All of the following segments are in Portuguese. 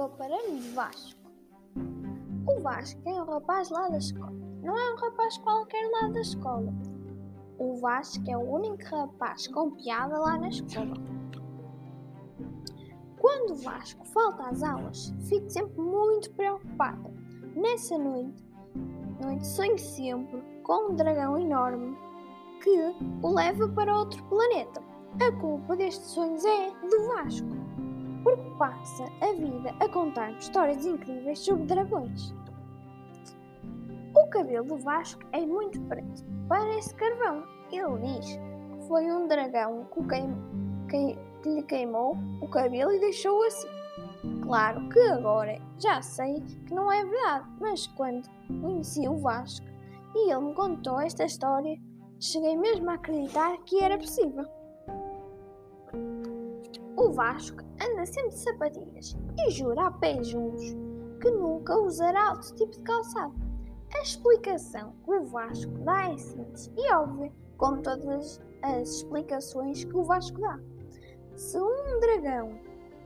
do aparelho de Vasco. O Vasco é um rapaz lá da escola. Não é um rapaz qualquer lá da escola. O Vasco é o único rapaz com piada lá na escola. Quando o Vasco falta às aulas, fico sempre muito preocupado. Nessa noite, noite sonho sempre com um dragão enorme que o leva para outro planeta. A culpa destes sonhos é do Vasco, porque passa a vida a contar histórias incríveis sobre dragões. O cabelo do Vasco é muito preto, parece carvão. Ele diz que foi um dragão que, queim, que, que lhe queimou o cabelo e deixou assim. Claro que agora já sei que não é verdade, mas quando conheci o Vasco e ele me contou esta história, cheguei mesmo a acreditar que era possível. O Vasco anda sempre de sapatilhas e jura a pé juntos que nunca usará outro tipo de calçado. A explicação que o Vasco dá é simples e óbvia, como todas as explicações que o Vasco dá. Se um dragão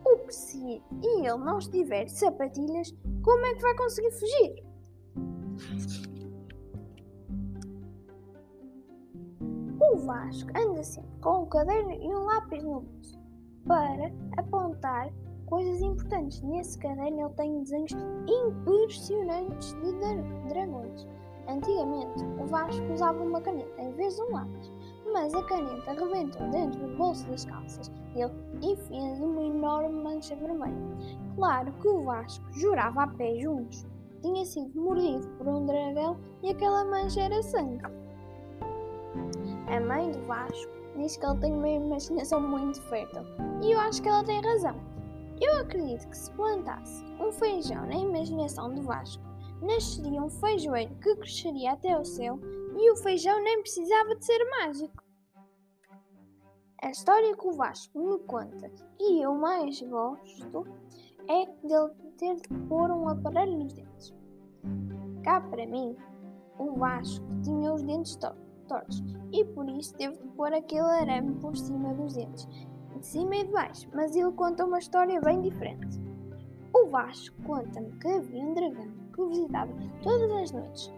o perseguir e ele não estiver de sapatilhas, como é que vai conseguir fugir? O Vasco anda sempre com um caderno e um lápis no bolso para apontar coisas importantes. Nesse caderno ele tem desenhos impressionantes de dragões. Antigamente, o Vasco usava uma caneta em vez de um lápis, mas a caneta arrebentou dentro do bolso das calças e ele e fez uma enorme mancha vermelha. Claro que o Vasco jurava a pé juntos. Tinha sido mordido por um dragão e aquela mancha era sangue. A mãe do Vasco diz que ele tem uma imaginação muito fértil e eu acho que ela tem razão. Eu acredito que se plantasse um feijão na imaginação do Vasco, nasceria um feijoeiro que cresceria até o céu e o feijão nem precisava de ser mágico. A história que o Vasco me conta e eu mais gosto é dele ter de pôr um aparelho nos dentes. Cá para mim, o Vasco tinha os dentes tortos e por isso teve de pôr aquele arame por cima dos dentes de cima e de baixo, mas ele conta uma história bem diferente. O Vasco conta-me que havia um dragão que o visitava todas as noites,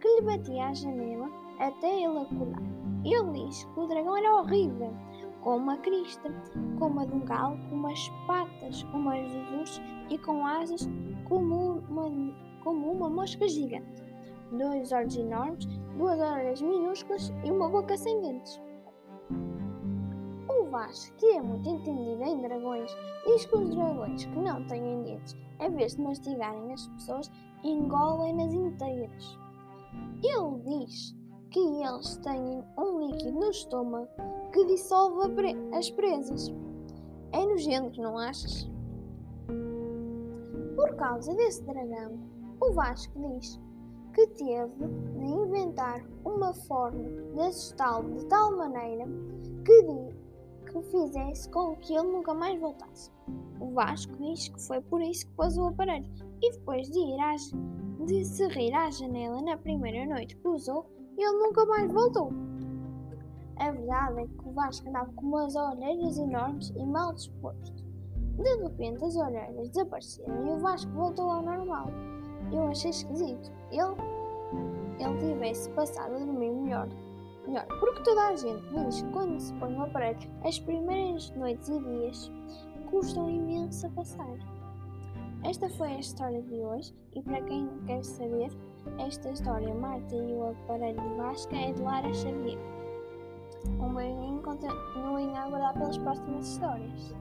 que lhe batia à janela até ele acordar. Ele diz que o dragão era horrível, com uma crista, como a de um galo, com umas patas como as dos ursos e com asas como uma, como uma mosca gigante, dois olhos enormes, duas orelhas minúsculas e uma boca sem dentes. Vaz, que é muito entendido em dragões, diz que os dragões que não têm dentes, em vez de mastigarem as pessoas, engolem-nas inteiras. Ele diz que eles têm um líquido no estômago que dissolve pre as presas. É nojento, não achas? Por causa desse dragão, o Vasco diz que teve de inventar uma forma de assustá-lo de tal maneira que que fizesse com que ele nunca mais voltasse. O Vasco diz que foi por isso que pôs o aparelho e depois de ir às, de se rir à janela na primeira noite que usou, ele nunca mais voltou. A verdade é que o Vasco andava com umas orelhas enormes e mal disposto. De repente as orelhas desapareceram e o Vasco voltou ao normal. Eu achei esquisito. Ele, ele tivesse passado a dormir melhor melhor, porque toda a gente diz que quando se põe no aparelho, as primeiras noites e dias custam imenso a passar. Esta foi a história de hoje e para quem quer saber, esta história Marta e o aparelho de Vasca é de Lara Xavier. Um beijinho, continuem a aguardar pelas próximas histórias.